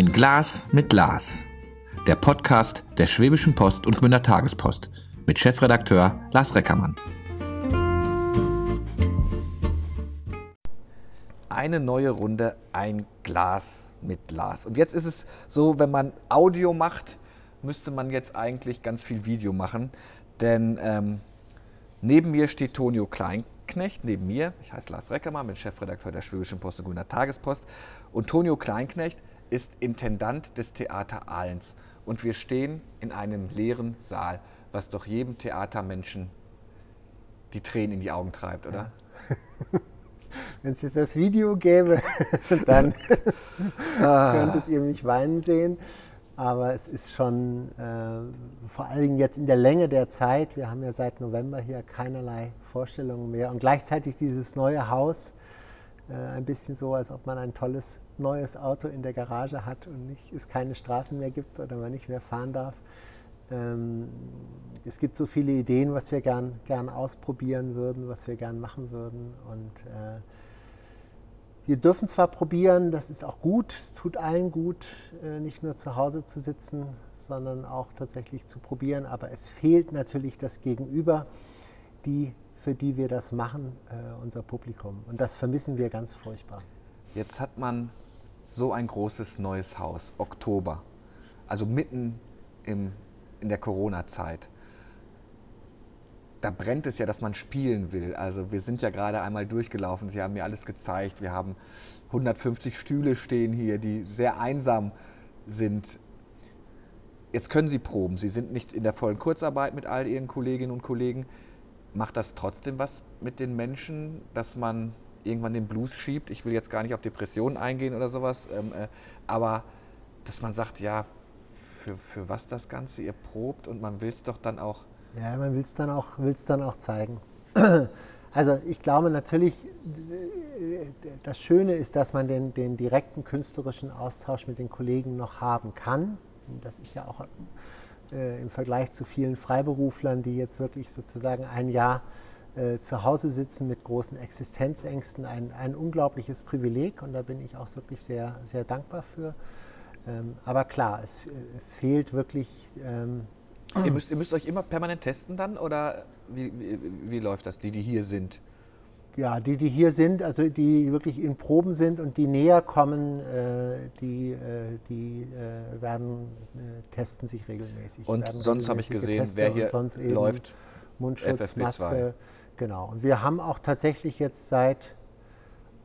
Ein Glas mit Glas. Der Podcast der Schwäbischen Post und Gmünder Tagespost mit Chefredakteur Lars Reckermann. Eine neue Runde, ein Glas mit Glas. Und jetzt ist es so, wenn man Audio macht, müsste man jetzt eigentlich ganz viel Video machen. Denn ähm, neben mir steht Tonio Kleinknecht, neben mir, ich heiße Lars Reckermann, bin Chefredakteur der Schwäbischen Post und Gmünder Tagespost. Und Tonio Kleinknecht ist Intendant des Theater Ahlens. Und wir stehen in einem leeren Saal, was doch jedem Theatermenschen die Tränen in die Augen treibt, oder? Ja. Wenn es jetzt das Video gäbe, dann ah. könntet ihr mich weinen sehen. Aber es ist schon äh, vor allen Dingen jetzt in der Länge der Zeit, wir haben ja seit November hier keinerlei Vorstellungen mehr und gleichzeitig dieses neue Haus, ein bisschen so, als ob man ein tolles neues Auto in der Garage hat und nicht, es keine Straßen mehr gibt oder man nicht mehr fahren darf. Ähm, es gibt so viele Ideen, was wir gern, gern ausprobieren würden, was wir gern machen würden. Und äh, wir dürfen zwar probieren, das ist auch gut, es tut allen gut, äh, nicht nur zu Hause zu sitzen, sondern auch tatsächlich zu probieren, aber es fehlt natürlich das Gegenüber, die, für die wir das machen, äh, unser Publikum. Und das vermissen wir ganz furchtbar. Jetzt hat man so ein großes neues Haus, Oktober, also mitten im, in der Corona-Zeit. Da brennt es ja, dass man spielen will. Also wir sind ja gerade einmal durchgelaufen, Sie haben mir alles gezeigt. Wir haben 150 Stühle stehen hier, die sehr einsam sind. Jetzt können Sie proben. Sie sind nicht in der vollen Kurzarbeit mit all Ihren Kolleginnen und Kollegen. Macht das trotzdem was mit den Menschen, dass man irgendwann den Blues schiebt. Ich will jetzt gar nicht auf Depressionen eingehen oder sowas, ähm, äh, aber dass man sagt, ja, für, für was das Ganze, ihr probt und man will es doch dann auch. Ja, man will es dann, auch, dann auch zeigen. Also ich glaube natürlich, das Schöne ist, dass man den, den direkten künstlerischen Austausch mit den Kollegen noch haben kann. Das ist ja auch äh, im Vergleich zu vielen Freiberuflern, die jetzt wirklich sozusagen ein Jahr äh, zu Hause sitzen mit großen Existenzängsten ein, ein unglaubliches Privileg und da bin ich auch wirklich sehr, sehr dankbar für. Ähm, aber klar, es, es fehlt wirklich. Ähm, ihr, müsst, ihr müsst euch immer permanent testen dann oder wie, wie, wie läuft das, die, die hier sind? Ja, die, die hier sind, also die wirklich in Proben sind und die näher kommen, äh, die, äh, die äh, werden, äh, testen sich regelmäßig. Und sonst habe ich gesehen, wer hier läuft, Mundschutz, FFP2. Maske, Genau. Und wir haben auch tatsächlich jetzt seit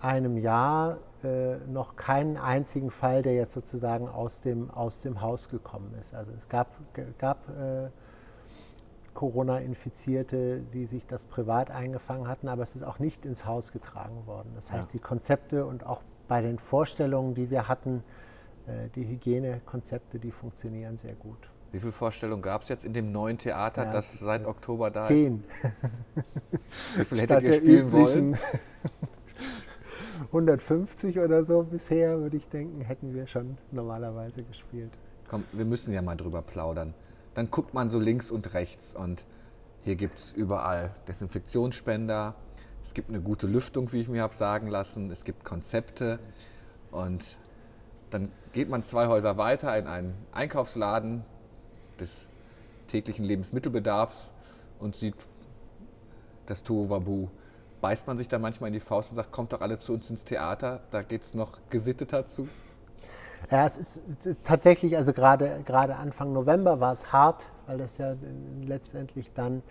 einem Jahr äh, noch keinen einzigen Fall, der jetzt sozusagen aus dem, aus dem Haus gekommen ist. Also es gab, gab äh, Corona-Infizierte, die sich das privat eingefangen hatten, aber es ist auch nicht ins Haus getragen worden. Das heißt, ja. die Konzepte und auch bei den Vorstellungen, die wir hatten, äh, die Hygienekonzepte, die funktionieren sehr gut. Wie viele Vorstellungen gab es jetzt in dem neuen Theater, ja, das seit Oktober da zehn. ist? Zehn. Wie viel hättet ihr spielen wollen? 150 oder so bisher, würde ich denken, hätten wir schon normalerweise gespielt. Komm, wir müssen ja mal drüber plaudern. Dann guckt man so links und rechts und hier gibt es überall Desinfektionsspender. Es gibt eine gute Lüftung, wie ich mir habe sagen lassen. Es gibt Konzepte. Und dann geht man zwei Häuser weiter in einen Einkaufsladen, des täglichen Lebensmittelbedarfs und sieht das Tohuwabu. Beißt man sich da manchmal in die Faust und sagt, kommt doch alle zu uns ins Theater, da geht es noch gesitteter zu? Ja, es ist tatsächlich, also gerade, gerade Anfang November war es hart, weil das ja letztendlich dann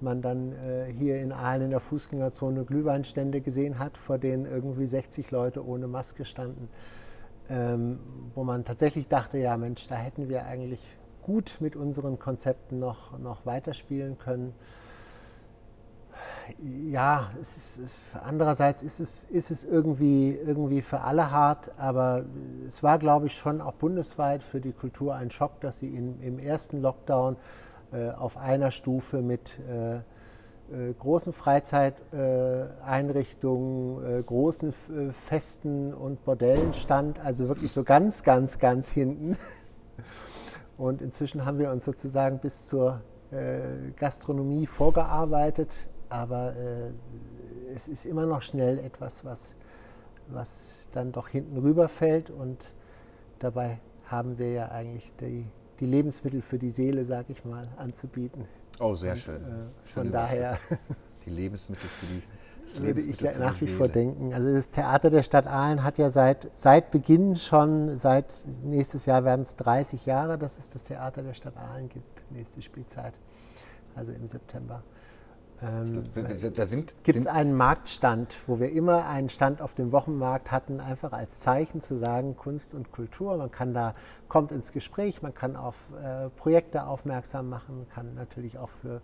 man dann äh, hier in Aalen in der Fußgängerzone Glühweinstände gesehen hat, vor denen irgendwie 60 Leute ohne Maske standen, ähm, wo man tatsächlich dachte, ja Mensch, da hätten wir eigentlich gut mit unseren Konzepten noch, noch weiterspielen können. Ja, ist, andererseits ist es, ist es irgendwie, irgendwie für alle hart, aber es war, glaube ich, schon auch bundesweit für die Kultur ein Schock, dass sie in, im ersten Lockdown äh, auf einer Stufe mit äh, äh, großen Freizeiteinrichtungen, äh, großen äh, Festen und Bordellen stand, also wirklich so ganz, ganz, ganz hinten. Und inzwischen haben wir uns sozusagen bis zur äh, Gastronomie vorgearbeitet, aber äh, es ist immer noch schnell etwas, was, was dann doch hinten rüberfällt. Und dabei haben wir ja eigentlich die, die Lebensmittel für die Seele, sag ich mal, anzubieten. Oh, sehr schön. Und, äh, von daher. Die Lebensmittel für die das würde ich ja nach wie vor denken. Also das Theater der Stadt Aalen hat ja seit, seit Beginn schon, seit nächstes Jahr werden es 30 Jahre, dass es das Theater der Stadt Aalen gibt, nächste Spielzeit, also im September. Ähm, da gibt es einen Marktstand, wo wir immer einen Stand auf dem Wochenmarkt hatten, einfach als Zeichen zu sagen, Kunst und Kultur. Man kann da, kommt ins Gespräch, man kann auf äh, Projekte aufmerksam machen, kann natürlich auch für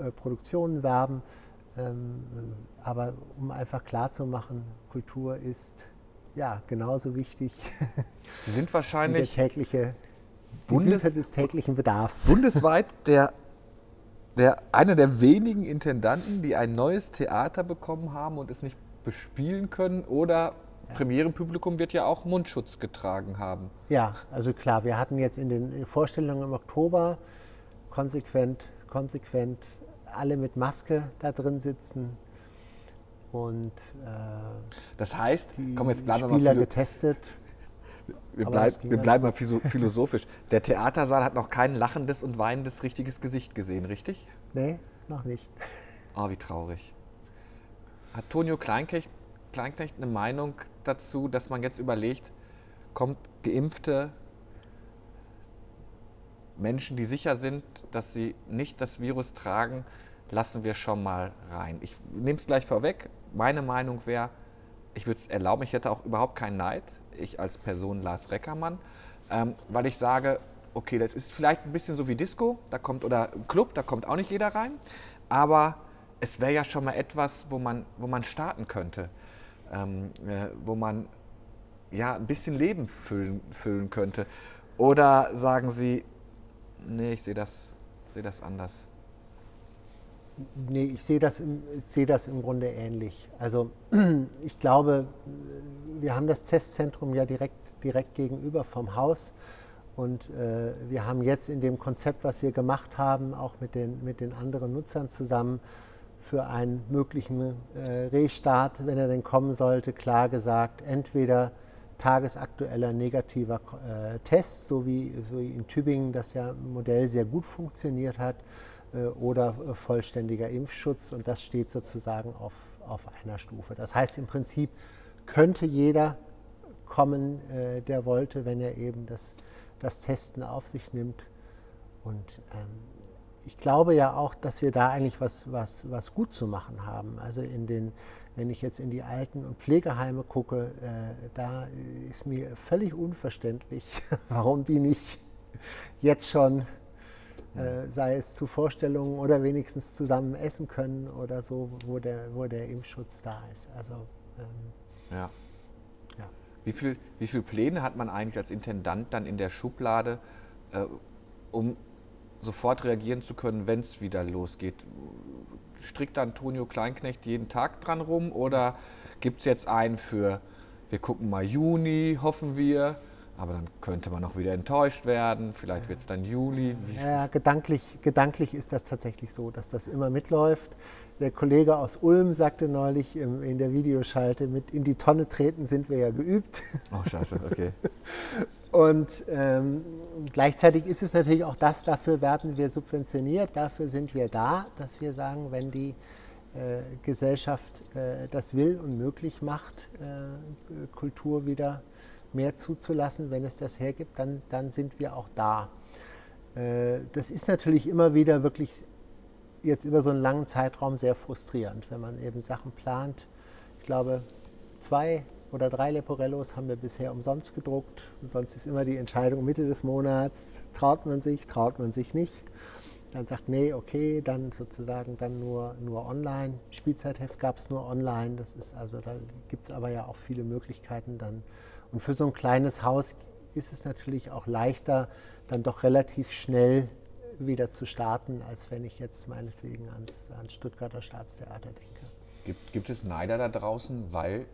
äh, Produktionen werben. Ähm, aber um einfach klarzumachen, Kultur ist ja genauso wichtig. Sie sind wahrscheinlich der tägliche Bundes des täglichen Bedarfs. Bundesweit der, der, einer der wenigen Intendanten, die ein neues Theater bekommen haben und es nicht bespielen können oder. Premierenpublikum wird ja auch Mundschutz getragen haben. Ja, also klar, wir hatten jetzt in den Vorstellungen im Oktober konsequent, konsequent alle mit Maske da drin sitzen. Und äh, das heißt, komm, jetzt bleiben Spieler mal getestet. Wir, bleib, wir bleiben mal philosophisch. Der Theatersaal hat noch kein lachendes und weinendes richtiges Gesicht gesehen, richtig? Nee, noch nicht. Oh, wie traurig. Hat Tonio Kleinknecht, Kleinknecht eine Meinung dazu, dass man jetzt überlegt, kommt Geimpfte Menschen, die sicher sind, dass sie nicht das Virus tragen, lassen wir schon mal rein. Ich nehme es gleich vorweg. Meine Meinung wäre, ich würde es erlauben, ich hätte auch überhaupt keinen Neid, ich als Person Lars Reckermann, ähm, weil ich sage, okay, das ist vielleicht ein bisschen so wie Disco, da kommt oder Club, da kommt auch nicht jeder rein, aber es wäre ja schon mal etwas, wo man, wo man starten könnte, ähm, äh, wo man ja ein bisschen Leben füllen, füllen könnte. Oder sagen Sie, nee, ich sehe das, seh das anders. Nee, ich sehe das, seh das im Grunde ähnlich. Also ich glaube, wir haben das Testzentrum ja direkt, direkt gegenüber vom Haus. Und äh, wir haben jetzt in dem Konzept, was wir gemacht haben, auch mit den, mit den anderen Nutzern zusammen, für einen möglichen äh, Restart, wenn er denn kommen sollte, klar gesagt, entweder tagesaktueller negativer äh, Test, so wie, so wie in Tübingen das ja Modell sehr gut funktioniert hat, oder äh, vollständiger Impfschutz. Und das steht sozusagen auf, auf einer Stufe. Das heißt im Prinzip könnte jeder kommen, äh, der wollte, wenn er eben das, das Testen auf sich nimmt. Und ähm, ich glaube ja auch, dass wir da eigentlich was, was, was gut zu machen haben. Also in den, wenn ich jetzt in die Alten- und Pflegeheime gucke, äh, da ist mir völlig unverständlich, warum die nicht jetzt schon äh, sei es zu Vorstellungen oder wenigstens zusammen essen können oder so, wo der, wo der Impfschutz da ist. Also, ähm, ja. ja. Wie viele wie viel Pläne hat man eigentlich als Intendant dann in der Schublade, äh, um sofort reagieren zu können, wenn es wieder losgeht? Strickt Antonio Kleinknecht jeden Tag dran rum oder gibt es jetzt einen für, wir gucken mal Juni, hoffen wir? Aber dann könnte man auch wieder enttäuscht werden. Vielleicht wird es dann Juli. Ja, gedanklich, gedanklich ist das tatsächlich so, dass das immer mitläuft. Der Kollege aus Ulm sagte neulich in der Videoschalte, mit in die Tonne treten sind wir ja geübt. Oh, scheiße, okay. Und ähm, gleichzeitig ist es natürlich auch das, dafür werden wir subventioniert, dafür sind wir da, dass wir sagen, wenn die äh, Gesellschaft äh, das will und möglich macht, äh, Kultur wieder mehr zuzulassen, wenn es das hergibt, dann, dann sind wir auch da. Äh, das ist natürlich immer wieder wirklich jetzt über so einen langen Zeitraum sehr frustrierend, wenn man eben Sachen plant. Ich glaube, zwei oder drei Leporellos haben wir bisher umsonst gedruckt. Sonst ist immer die Entscheidung Mitte des Monats, traut man sich, traut man sich nicht. Dann sagt, nee, okay, dann sozusagen dann nur, nur online. Spielzeitheft gab es nur online. Das ist also, da gibt es aber ja auch viele Möglichkeiten dann und für so ein kleines Haus ist es natürlich auch leichter, dann doch relativ schnell wieder zu starten, als wenn ich jetzt meinetwegen ans, ans Stuttgarter Staatstheater denke. Gibt, gibt es Neider da draußen, weil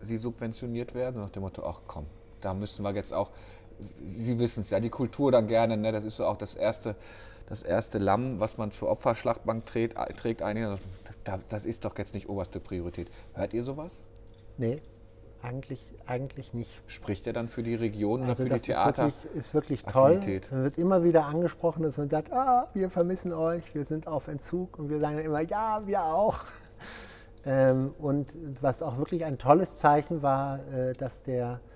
sie subventioniert werden? Nach dem Motto, ach komm, da müssen wir jetzt auch, Sie wissen es ja, die Kultur dann gerne, ne? das ist so auch das erste, das erste Lamm, was man zur Opferschlachtbank trägt, trägt einige, das ist doch jetzt nicht oberste Priorität. Hört ihr sowas? Nee, eigentlich, eigentlich nicht. Spricht er dann für die Region oder Also für die das ist Theater? wirklich, ist wirklich toll. Man wird immer wieder angesprochen, dass man sagt, ah, wir vermissen euch, wir sind auf Entzug und wir sagen dann immer, ja, wir auch. Ähm, und was auch wirklich ein tolles Zeichen war, äh, dass der äh,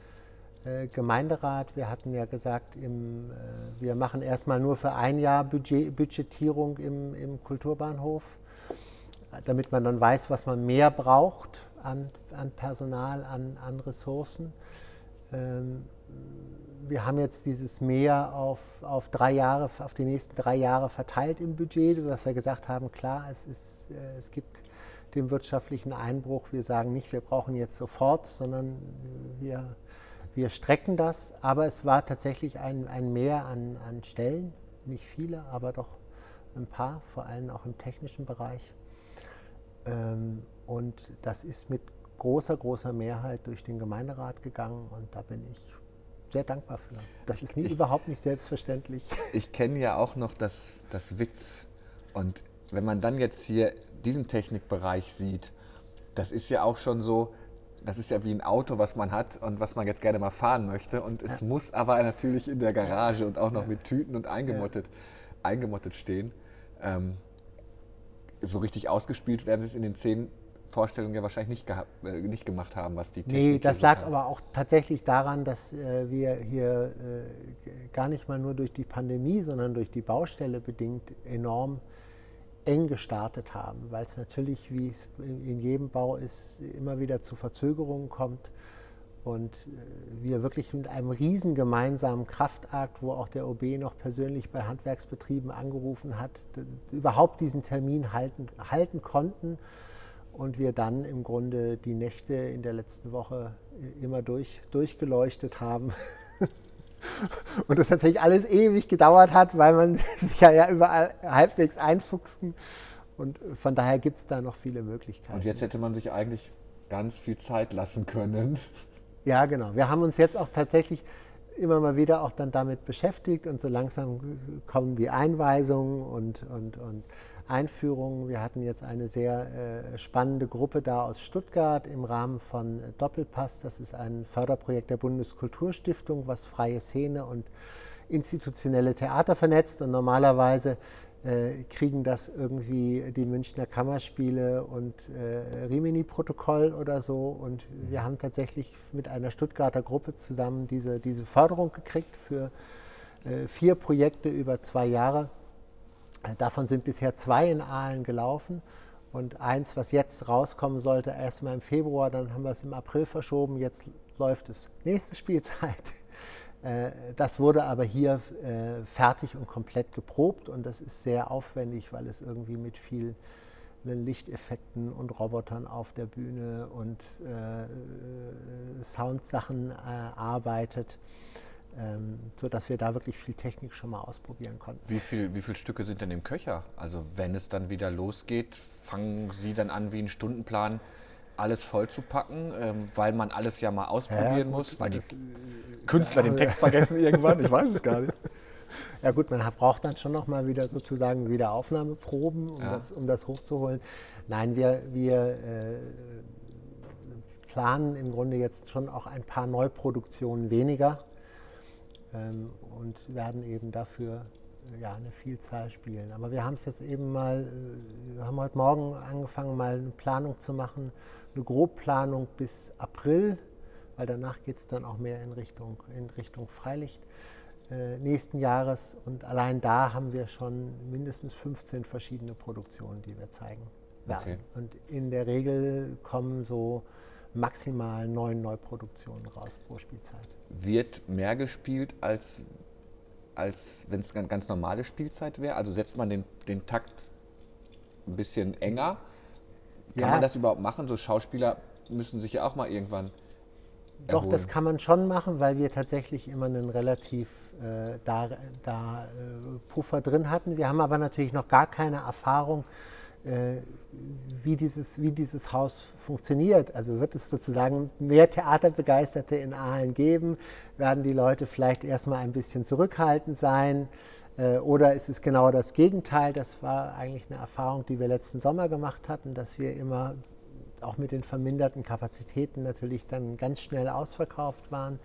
Gemeinderat, wir hatten ja gesagt, im, äh, wir machen erstmal nur für ein Jahr Budget, Budgetierung im, im Kulturbahnhof, damit man dann weiß, was man mehr braucht an, an Personal, an, an Ressourcen. Ähm, wir haben jetzt dieses Mehr auf, auf drei Jahre, auf die nächsten drei Jahre verteilt im Budget, sodass wir gesagt haben, klar, es, ist, äh, es gibt den wirtschaftlichen Einbruch. Wir sagen nicht, wir brauchen jetzt sofort, sondern wir, wir strecken das. Aber es war tatsächlich ein, ein Mehr an, an Stellen, nicht viele, aber doch ein paar, vor allem auch im technischen Bereich. Ähm, Und das ist mit großer, großer Mehrheit durch den Gemeinderat gegangen und da bin ich sehr dankbar für. Das ist nie, Ich- überhaupt nicht selbstverständlich. Ich kenne ja auch noch das, das Witz. Und wenn man dann jetzt hier diesen Technikbereich sieht, das ist ja auch schon so, das ist ja wie ein Auto, was man hat und was man jetzt gerne mal fahren möchte. Und es muss aber natürlich in der Garage und auch noch mit Tüten und eingemottet, eingemottet stehen. Ähm, so richtig ausgespielt werden sie es in den zehn Vorstellungen ja wahrscheinlich nicht, äh, nicht gemacht haben, was die Technik Nee, das lag kann. aber auch tatsächlich daran, dass äh, wir hier äh, gar nicht mal nur durch die Pandemie, sondern durch die Baustelle bedingt enorm eng gestartet haben, weil es natürlich, wie es in jedem Bau ist, immer wieder zu Verzögerungen kommt und äh, wir wirklich mit einem riesen gemeinsamen Kraftakt, wo auch der OB noch persönlich bei Handwerksbetrieben angerufen hat, überhaupt diesen Termin halten, halten konnten und wir dann im Grunde die Nächte in der letzten Woche äh, immer durch, durchgeleuchtet haben. Und das natürlich alles ewig gedauert hat, weil man sich ja, ja überall halbwegs einfuchsen. Und von daher gibt es da noch viele Möglichkeiten. Und jetzt hätte man sich eigentlich ganz viel Zeit lassen können. Ja, genau. Wir haben uns jetzt auch tatsächlich immer mal wieder auch dann damit beschäftigt und so langsam kommen die Einweisungen und, und, und Einführungen. Wir hatten jetzt eine sehr äh, spannende Gruppe da aus Stuttgart im Rahmen von Doppelpass. Das ist ein Förderprojekt der Bundeskulturstiftung, was freie Szene und institutionelle Theater vernetzt. Und normalerweise äh, kriegen das irgendwie die Münchner Kammerspiele und äh, Rimini-Protokoll oder so. Und wir haben tatsächlich mit einer Stuttgarter Gruppe zusammen diese, diese Förderung gekriegt für äh, vier Projekte über zwei Jahre. Davon sind bisher zwei in Aalen gelaufen. Und eins, was jetzt rauskommen sollte, erstmal im Februar, dann haben wir es im April verschoben, jetzt läuft es. Nächste Spielzeit. Äh, Das wurde aber hier äh, fertig und komplett geprobt und das ist sehr aufwendig, weil es irgendwie mit vielen Lichteffekten und Robotern auf der Bühne und äh, Soundsachen arbeitet, ähm, sodass wir da wirklich viel Technik schon mal ausprobieren konnten. Wie viele wie viel Stücke sind denn im Köcher? Also wenn es dann wieder losgeht, fangen Sie dann an, wie einen Stundenplan alles vollzupacken, ähm, weil man alles ja mal ausprobieren gut, muss, weil die das, Künstler den Text vergessen irgendwann, ich weiß es gar nicht. Ja gut, man braucht dann schon noch mal wieder sozusagen wieder Aufnahmeproben, um, Ja. das, um das hochzuholen. Nein, wir, wir äh, planen im Grunde jetzt schon auch ein paar Neuproduktionen weniger ähm, und werden eben dafür äh, ja, eine Vielzahl spielen. Aber wir haben es jetzt eben mal, äh, wir haben heute Morgen angefangen, mal eine Planung zu machen, eine Grobplanung bis April, weil danach geht es dann auch mehr in Richtung, in Richtung Freilicht äh, nächsten Jahres. Und allein da haben wir schon mindestens 15 verschiedene Produktionen, die wir zeigen werden. Okay. Und in der Regel kommen so maximal neun Neuproduktionen raus pro Spielzeit. Wird mehr gespielt, als, als wenn es ganz, ganz normale Spielzeit wäre? Also setzt man den, den Takt ein bisschen enger? Kann Ja. man das überhaupt machen? So Schauspieler müssen sich ja auch mal irgendwann Doch, das erholen. kann man schon machen, weil wir tatsächlich immer einen relativ äh, da, da äh, Puffer drin hatten. Wir haben aber natürlich noch gar keine Erfahrung, wie, dieses, wie dieses Haus funktioniert. Also wird es sozusagen mehr Theaterbegeisterte in Aalen geben? Werden die Leute vielleicht erstmal ein bisschen zurückhaltend sein? Äh, Oder ist es genau das Gegenteil? Das war eigentlich eine Erfahrung, die wir letzten Sommer gemacht hatten, dass wir immer auch mit den verminderten Kapazitäten natürlich dann ganz schnell ausverkauft waren.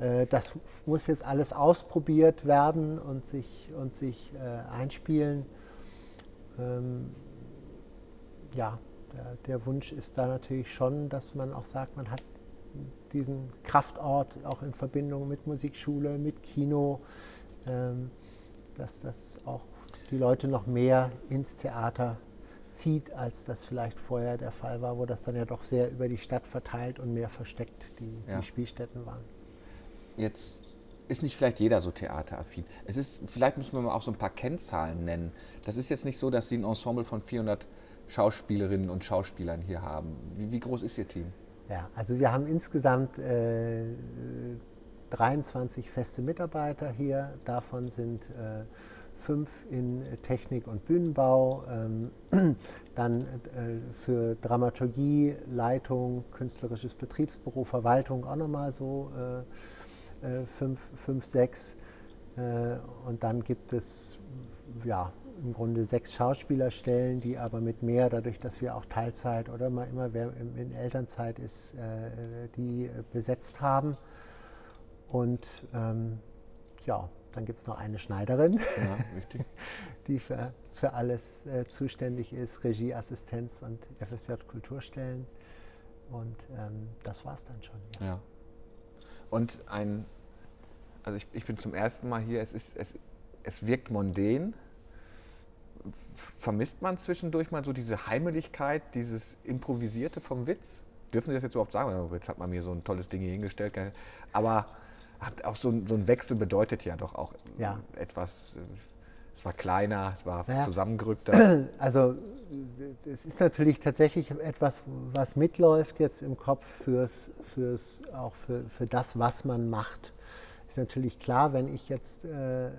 Äh, das muss jetzt alles ausprobiert werden und sich, und sich äh, einspielen. Ja, der, der, Wunsch ist da natürlich schon, dass man auch sagt, man hat diesen Kraftort auch in Verbindung mit Musikschule, mit Kino, ähm, dass das auch die Leute noch mehr ins Theater zieht, als das vielleicht vorher der Fall war, wo das dann ja doch sehr über die Stadt verteilt und mehr versteckt die, ja. die Spielstätten waren. Jetzt ist nicht vielleicht jeder so theateraffin. Es ist, vielleicht müssen wir mal auch so ein paar Kennzahlen nennen. Das ist jetzt nicht so, dass Sie ein Ensemble von 400 Schauspielerinnen und Schauspielern hier haben. Wie, wie groß ist Ihr Team? Ja, also wir haben insgesamt äh, 23 feste Mitarbeiter hier. Davon sind äh, fünf in Technik und Bühnenbau, ähm, dann äh, für Dramaturgie, Leitung, künstlerisches Betriebsbüro, Verwaltung auch nochmal so äh, äh, fünf, fünf, sechs. Äh, und dann gibt es ja, im Grunde sechs Schauspielerstellen, die aber mit mehr, dadurch, dass wir auch Teilzeit oder mal immer wer in Elternzeit ist, äh, die besetzt haben. Und ähm, ja, dann gibt es noch eine Schneiderin, ja, die für, für alles äh, zuständig ist, Regieassistenz und FSJ Kulturstellen. Und ähm, das war es dann schon. Ja. ja. Und ein, also ich, ich, bin zum ersten Mal hier, es, ist, es, es wirkt mondän. Vermisst man zwischendurch mal so diese Heimeligkeit, dieses Improvisierte vom Witz? Dürfen Sie das jetzt überhaupt sagen? Jetzt hat man mir so ein tolles Ding hier hingestellt. Aber auch so, so, ein Wechsel bedeutet ja doch auch ja. etwas. Äh, es war kleiner, es war ja. zusammengerückter. Also es ist natürlich tatsächlich etwas, was mitläuft jetzt im Kopf fürs, fürs auch für, für das, was man macht. Ist natürlich klar, wenn ich jetzt äh,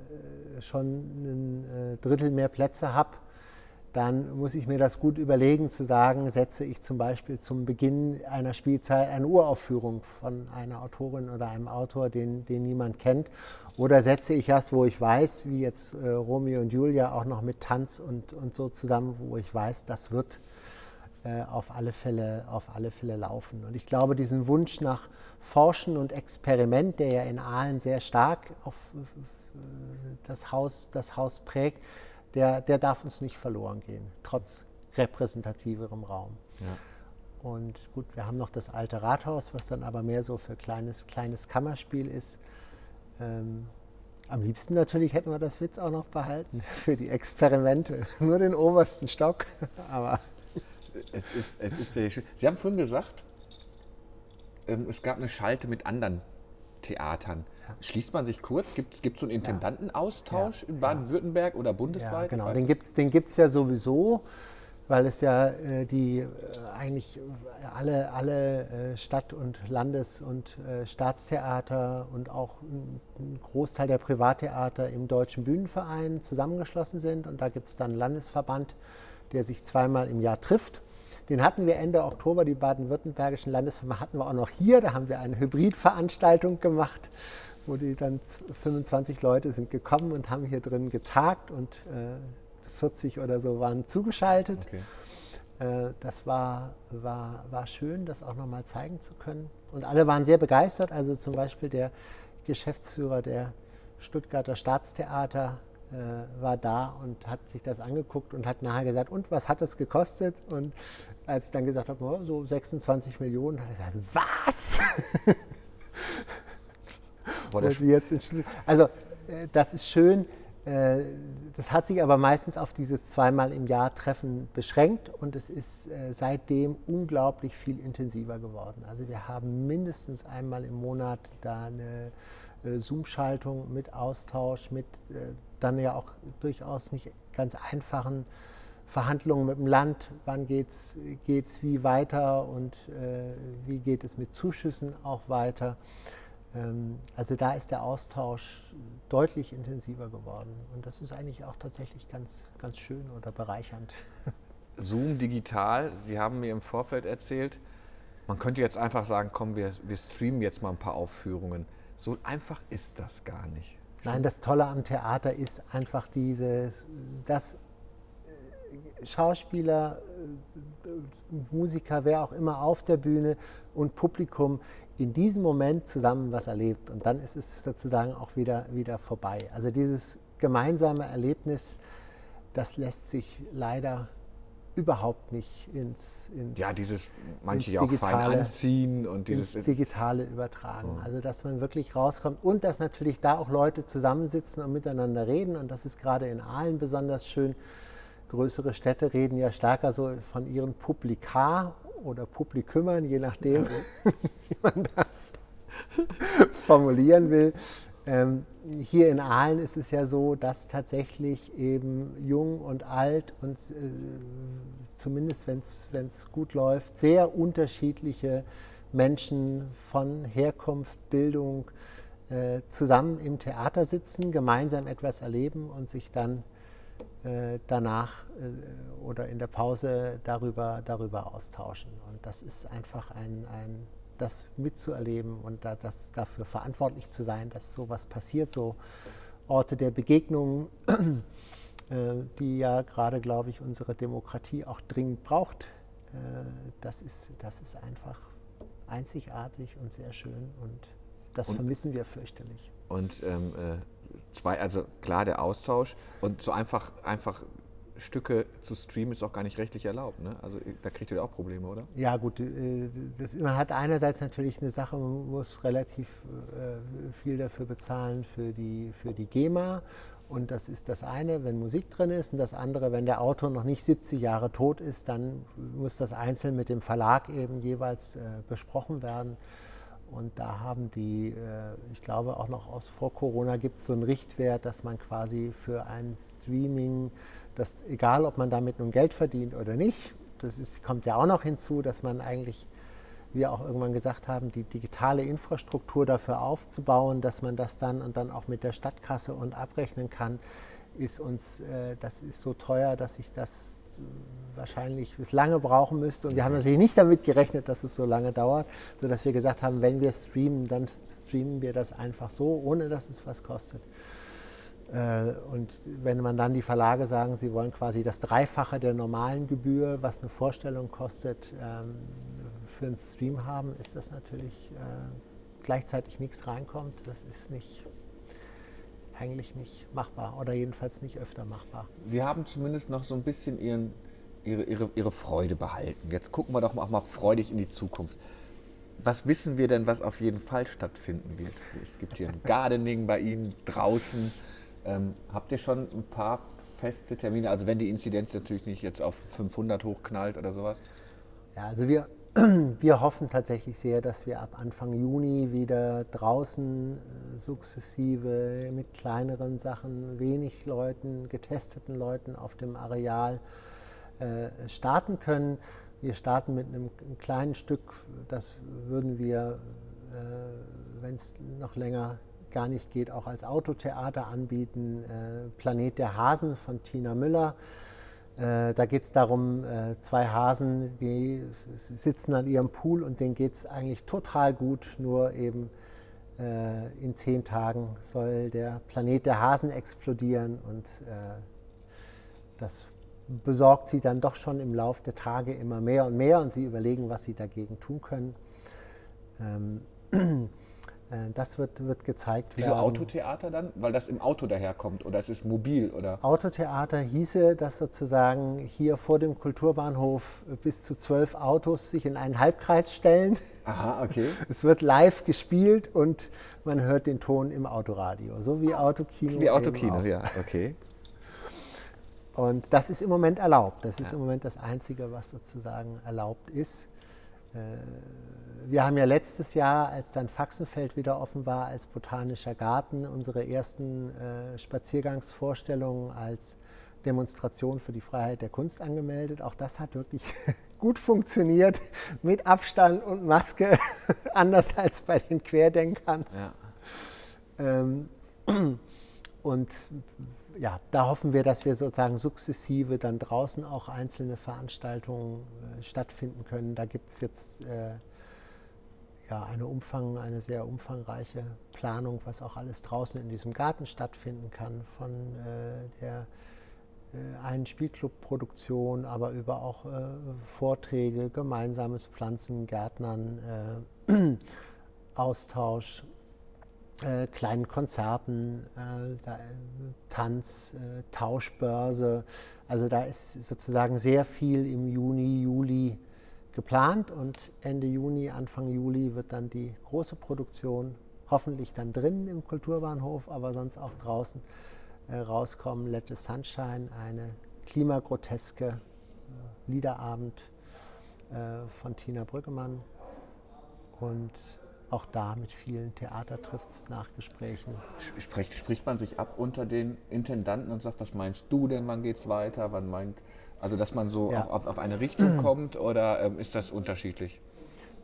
schon ein äh, Drittel mehr Plätze habe, dann muss ich mir das gut überlegen, zu sagen, setze ich zum Beispiel zum Beginn einer Spielzeit eine Uraufführung von einer Autorin oder einem Autor, den, den niemand kennt, oder setze ich das, wo ich weiß, wie jetzt äh, Romeo und Julia, auch noch mit Tanz und, und so zusammen, wo ich weiß, das wird äh, auf, alle Fälle, auf alle Fälle laufen. Und ich glaube, diesen Wunsch nach Forschen und Experiment, der ja in Aalen sehr stark auf äh, das Haus, das Haus prägt, der, der darf uns nicht verloren gehen, trotz repräsentativerem Raum. Ja. Und gut, wir haben noch das alte Rathaus, was dann aber mehr so für kleines, kleines Kammerspiel ist. Ähm, am liebsten natürlich hätten wir das Witz auch noch behalten für die Experimente. Nur den obersten Stock. Aber es ist, es ist sehr schön. Sie haben vorhin gesagt, ähm, es gab eine Schalte mit anderen Theatern. Schließt man sich kurz? Gibt es so einen Intendantenaustausch ja. in Baden-Württemberg oder bundesweit? Ja, genau, den gibt es den gibt's ja sowieso, weil es ja äh, die äh, eigentlich alle, alle äh, Stadt- und Landes- und äh, Staatstheater und auch ein Großteil der Privattheater im Deutschen Bühnenverein zusammengeschlossen sind. Und da gibt es dann einen Landesverband, der sich zweimal im Jahr trifft. Den hatten wir Ende Oktober, die baden-württembergischen Landesverbände hatten wir auch noch hier. Da haben wir eine Hybridveranstaltung gemacht wo die dann 25 Leute sind gekommen und haben hier drin getagt und äh, 40 oder so waren zugeschaltet. Okay. Äh, das war, war, war schön, das auch nochmal zeigen zu können. Und alle waren sehr begeistert. Also zum Beispiel der Geschäftsführer der Stuttgarter Staatstheater äh, war da und hat sich das angeguckt und hat nachher gesagt, und was hat das gekostet? Und als ich dann gesagt habe, oh, so 26 Millionen, hat er gesagt, was? Boah, also äh, das ist schön. Äh, das hat sich aber meistens auf dieses zweimal im Jahr Treffen beschränkt und es ist äh, seitdem unglaublich viel intensiver geworden. Also wir haben mindestens einmal im Monat da eine Zoom-Schaltung mit Austausch, mit dann ja auch durchaus nicht ganz einfachen Verhandlungen mit dem Land, wann geht es wie weiter und äh, wie geht es mit Zuschüssen auch weiter. Ähm, also da ist der Austausch deutlich intensiver geworden. Und das ist eigentlich auch tatsächlich ganz, ganz schön oder bereichernd. Zoom digital, Sie haben mir im Vorfeld erzählt, man könnte jetzt einfach sagen, komm, wir, wir streamen jetzt mal ein paar Aufführungen. So einfach ist das gar nicht. Nein, das Tolle am Theater ist einfach dieses, das Schauspieler, Musiker, wer auch immer auf der Bühne und Publikum in diesem Moment zusammen was erlebt. Und dann ist es sozusagen auch wieder, wieder vorbei. Also dieses gemeinsame Erlebnis, das lässt sich leider überhaupt nicht ins, ins Ja, dieses manche ja auch fein anziehen und dieses digitale übertragen. Mhm. Also dass man wirklich rauskommt und dass natürlich da auch Leute zusammensitzen und miteinander reden und das ist gerade in Aalen besonders schön. Größere Städte reden ja stärker so von ihren Publika oder Publikümern, je nachdem, wie man das formulieren will. Ähm, hier in Aalen ist es ja so, dass tatsächlich eben jung und alt und äh, zumindest wenn es gut läuft, sehr unterschiedliche Menschen von Herkunft, Bildung äh, zusammen im Theater sitzen, gemeinsam etwas erleben und sich dann äh, danach äh, oder in der Pause darüber, darüber austauschen. Und das ist einfach ein, ein das mitzuerleben und da, das, dafür verantwortlich zu sein, dass sowas passiert, so Orte der Begegnung, äh, die ja gerade, glaube ich, unsere Demokratie auch dringend braucht. Äh, das, ist, das ist einfach einzigartig und sehr schön und das und, vermissen wir fürchterlich. Und ähm, äh, zwei, also klar der Austausch und so einfach, einfach Stücke zu streamen ist auch gar nicht rechtlich erlaubt. Ne? Also da kriegt ihr auch Probleme, oder? Ja gut, äh, das, man hat einerseits natürlich eine Sache, man muss relativ äh, viel dafür bezahlen für die, für die GEMA. Und das ist das eine, wenn Musik drin ist. Und das andere, wenn der Autor noch nicht 70 Jahre tot ist, dann muss das einzeln mit dem Verlag eben jeweils äh, besprochen werden. Und da haben die, ich glaube auch noch aus vor Corona gibt es so einen Richtwert, dass man quasi für ein Streaming dass egal, ob man damit nun Geld verdient oder nicht, das ist, kommt ja auch noch hinzu, dass man eigentlich, wie wir auch irgendwann gesagt haben, die digitale Infrastruktur dafür aufzubauen, dass man das dann und dann auch mit der Stadtkasse und abrechnen kann, ist uns, äh, das ist so teuer, dass ich das wahrscheinlich das lange brauchen müsste. Und wir haben natürlich nicht damit gerechnet, dass es so lange dauert, sodass wir gesagt haben, wenn wir streamen, dann streamen wir das einfach so, ohne dass es was kostet. Äh, und wenn man dann die Verlage sagen, sie wollen quasi das Dreifache der normalen Gebühr, was eine Vorstellung kostet, ähm, für einen Stream haben, ist das natürlich äh, gleichzeitig nichts reinkommt. Das ist nicht eigentlich nicht machbar oder jedenfalls nicht öfter machbar. Wir haben zumindest noch so ein bisschen ihren, ihre, ihre, ihre Freude behalten. Jetzt gucken wir doch auch mal freudig in die Zukunft. Was wissen wir denn, was auf jeden Fall stattfinden wird? Es gibt hier ein Gardening bei Ihnen draußen. Ähm, habt ihr schon ein paar feste Termine? Also wenn die Inzidenz natürlich nicht jetzt auf 500 hochknallt oder sowas? Ja, also wir, wir hoffen tatsächlich sehr, dass wir ab Anfang Juni wieder draußen äh, sukzessive mit kleineren Sachen, wenig Leuten, getesteten Leuten auf dem Areal äh, starten können. Wir starten mit einem, kleinen Stück, das würden wir, äh, wenn es noch länger gar nicht geht, auch als Autotheater anbieten. Äh, Planet der Hasen von Tina Müller. Äh, da geht es darum, äh, zwei Hasen, die sitzen an ihrem Pool und denen geht es eigentlich total gut, nur eben in zehn Tagen soll der Planet der Hasen explodieren und das besorgt sie dann doch schon im Laufe der Tage immer mehr und mehr und sie überlegen, was sie dagegen tun können. Ähm, Äh, das wird, wird gezeigt Wieso werden. Autotheater dann? Weil das im Auto daherkommt oder es ist mobil, oder? Autotheater hieße, dass sozusagen hier vor dem Kulturbahnhof bis zu zwölf Autos sich in einen Halbkreis stellen. Aha, okay. Es wird live gespielt und man hört den Ton im Autoradio, so wie Autokino. Wie Autokino, ja, okay. Und das ist im Moment erlaubt. Das ist ja. im Moment das Einzige, was sozusagen erlaubt ist. Äh, wir haben ja letztes Jahr, als dann Faxenfeld wieder offen war, als botanischer Garten unsere ersten äh, Spaziergangsvorstellungen als Demonstration für die Freiheit der Kunst angemeldet. Auch das hat wirklich gut funktioniert mit Abstand und Maske, anders als bei den Querdenkern. Ja. Ähm, und ja, da hoffen wir, dass wir sozusagen sukzessive dann draußen auch einzelne Veranstaltungen äh, stattfinden können. Da gibt es jetzt äh, ja, eine, Umfang, eine sehr umfangreiche Planung, was auch alles draußen in diesem Garten stattfinden kann, von äh, der einen Spielclub-Produktion, aber über auch äh, Vorträge, gemeinsames Pflanzen, Gärtnern, äh, Austausch, äh, kleinen Konzerten, äh, da, Tanz, äh, Tauschbörse. Also da ist sozusagen sehr viel im Juni, Juli geplant und Ende Juni, Anfang Juli wird dann die große Produktion hoffentlich dann drinnen im Kulturbahnhof, aber sonst auch draußen äh, rauskommen. Let the Sunshine, eine klimagroteske äh, Liederabend äh, von Tina Brüggemann und auch da mit vielen Theatertriffs, Nachgesprächen. Spricht, spricht man sich ab unter den Intendanten und sagt, was meinst du denn, wann geht es weiter, wann meint, also dass man so ja. auf, auf, eine Richtung kommt oder ähm, ist das unterschiedlich?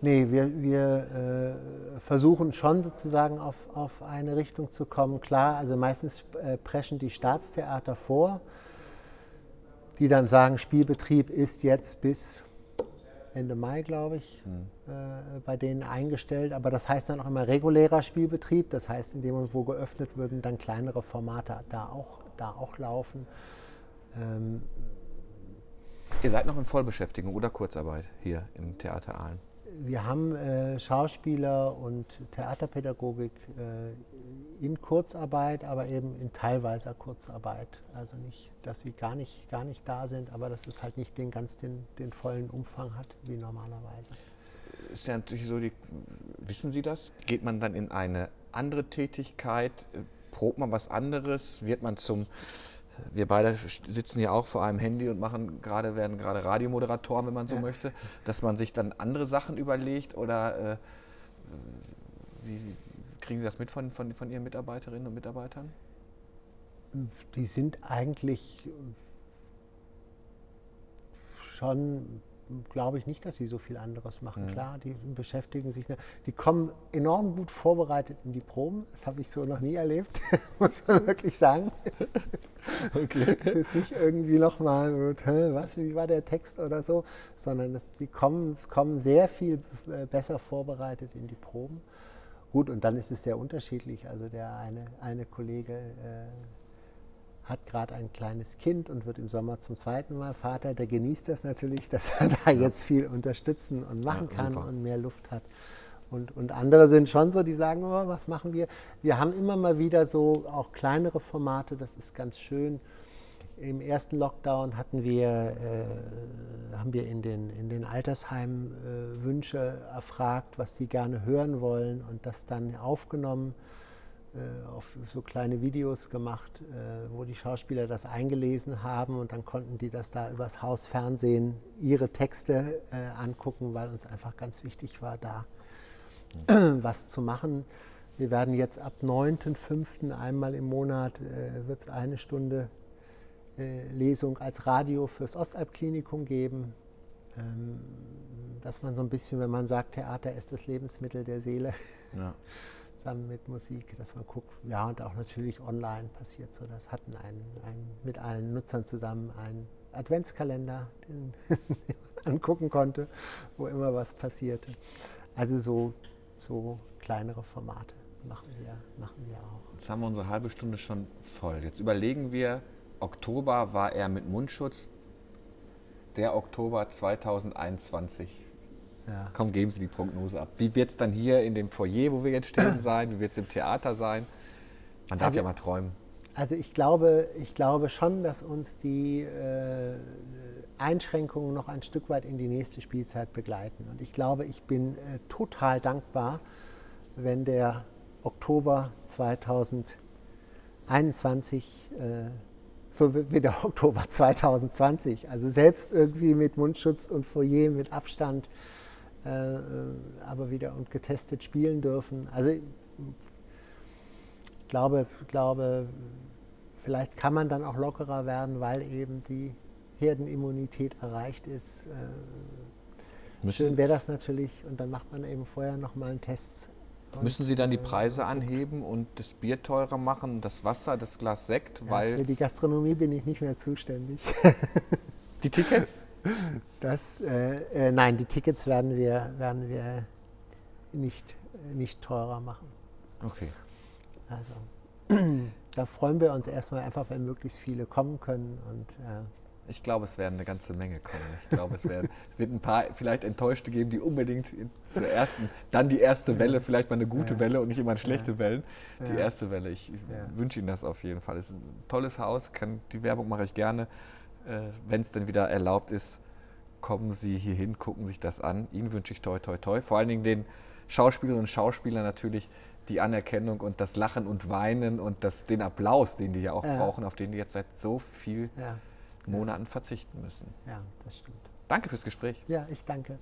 Nee, wir, wir äh, versuchen schon sozusagen auf, auf eine Richtung zu kommen. Klar, also meistens äh, preschen die Staatstheater vor, die dann sagen, Spielbetrieb ist jetzt bis Ende Mai, glaube ich, mhm. äh, bei denen eingestellt. Aber das heißt dann auch immer regulärer Spielbetrieb. Das heißt, in dem Moment, wo geöffnet würden, dann kleinere Formate da auch, da auch laufen. Ähm, Ihr seid noch in Vollbeschäftigung oder Kurzarbeit hier im Theater Aalen? Wir haben äh, Schauspieler und Theaterpädagogik äh, in Kurzarbeit, aber eben in teilweiser Kurzarbeit. Also nicht, dass sie gar nicht, gar nicht da sind, aber dass es halt nicht den ganz den, den vollen Umfang hat wie normalerweise. Ist ja natürlich so, die, wissen Sie das? Geht man dann in eine andere Tätigkeit? Probt man was anderes? Wird man zum wir beide sitzen hier auch vor einem Handy und machen gerade, werden gerade Radiomoderatoren, wenn man so ja. möchte, dass man sich dann andere Sachen überlegt oder äh, wie, kriegen Sie das mit von, von, von Ihren Mitarbeiterinnen und Mitarbeitern? Die sind eigentlich schon glaube ich nicht, dass sie so viel anderes machen. Mhm. Klar, die beschäftigen sich, die kommen enorm gut vorbereitet in die Proben. Das habe ich so noch nie erlebt, muss man wirklich sagen. Okay. Das ist nicht irgendwie nochmal, was, wie war der Text oder so, sondern das, die kommen, kommen sehr viel äh, besser vorbereitet in die Proben. Gut, und dann ist es sehr unterschiedlich. Also der eine, eine Kollege, äh, hat gerade ein kleines Kind und wird im Sommer zum zweiten Mal Vater, der genießt das natürlich, dass er da ja. jetzt viel unterstützen und machen ja, kann super. und mehr Luft hat. Und, und andere sind schon so, die sagen, oh, was machen wir? Wir haben immer mal wieder so auch kleinere Formate, das ist ganz schön. Im ersten Lockdown hatten wir, äh, haben wir in den, in den Altersheimen äh, Wünsche erfragt, was die gerne hören wollen und das dann aufgenommen auf so kleine Videos gemacht, äh, wo die Schauspieler das eingelesen haben und dann konnten die das da übers Haus Fernsehen ihre Texte äh, angucken, weil uns einfach ganz wichtig war, da was zu machen. Wir werden jetzt ab 9.5. einmal im Monat wird es eine Stunde Lesung als Radio fürs Ostalbklinikum geben. Ähm, dass man so ein bisschen, wenn man sagt, Theater ist das Lebensmittel der Seele, ja. zusammen mit Musik, dass man guckt, ja, und auch natürlich online passiert so. Das hatten einen, einen mit allen Nutzern zusammen einen Adventskalender, den man angucken konnte, wo immer was passierte. Also so, so kleinere Formate machen wir, machen wir auch. Jetzt haben wir unsere halbe Stunde schon voll. Jetzt überlegen wir, Oktober war er mit Mundschutz, der Oktober 2021. Ja. Komm, geben Sie die Prognose ab. Wie wird es dann hier in dem Foyer, wo wir jetzt stehen, sein? Wie wird es im Theater sein? Man darf also, ja mal träumen. Also ich glaube, ich glaube schon, dass uns die äh, Einschränkungen noch ein Stück weit in die nächste Spielzeit begleiten. Und ich glaube, ich bin äh, total dankbar, wenn der Oktober 2021 äh, so wie der Oktober 2020, also selbst irgendwie mit Mundschutz und Foyer mit Abstand aber wieder und getestet spielen dürfen. Also ich glaube, glaube, vielleicht kann man dann auch lockerer werden, weil eben die Herdenimmunität erreicht ist. Äh, schön wäre das natürlich und dann macht man eben vorher nochmal einen Test. Müssen Sie dann die Preise anheben und das Bier teurer machen, das Wasser, das Glas Sekt, ja, weil. Für die Gastronomie bin ich nicht mehr zuständig. Die Tickets? Das, äh, äh, nein, die Tickets werden wir, werden wir nicht, nicht teurer machen. Okay. Also. da freuen wir uns erstmal einfach, wenn möglichst viele kommen können. Und, äh, ich glaube, es werden eine ganze Menge kommen. Ich glaube, es, werden, wird ein paar vielleicht Enttäuschte geben, die unbedingt zur ersten, dann die erste Welle, vielleicht mal eine gute ja. Welle und nicht immer eine schlechte ja. Welle. Die ja. erste Welle. Ich wünsche Ihnen das auf jeden Fall. Es ist ein tolles Haus, kann, die Werbung mache ich gerne. Äh, wenn es denn wieder erlaubt ist, kommen Sie hier hin, gucken sich das an. Ihnen wünsche ich toi, toi, toi. Vor allen Dingen den Schauspielerinnen und Schauspielern natürlich die Anerkennung und das Lachen und Weinen und das, den Applaus, den die ja auch brauchen, auf den die jetzt seit so viel Monaten verzichten müssen. Ja, das stimmt. Danke fürs Gespräch. Ja, ich danke.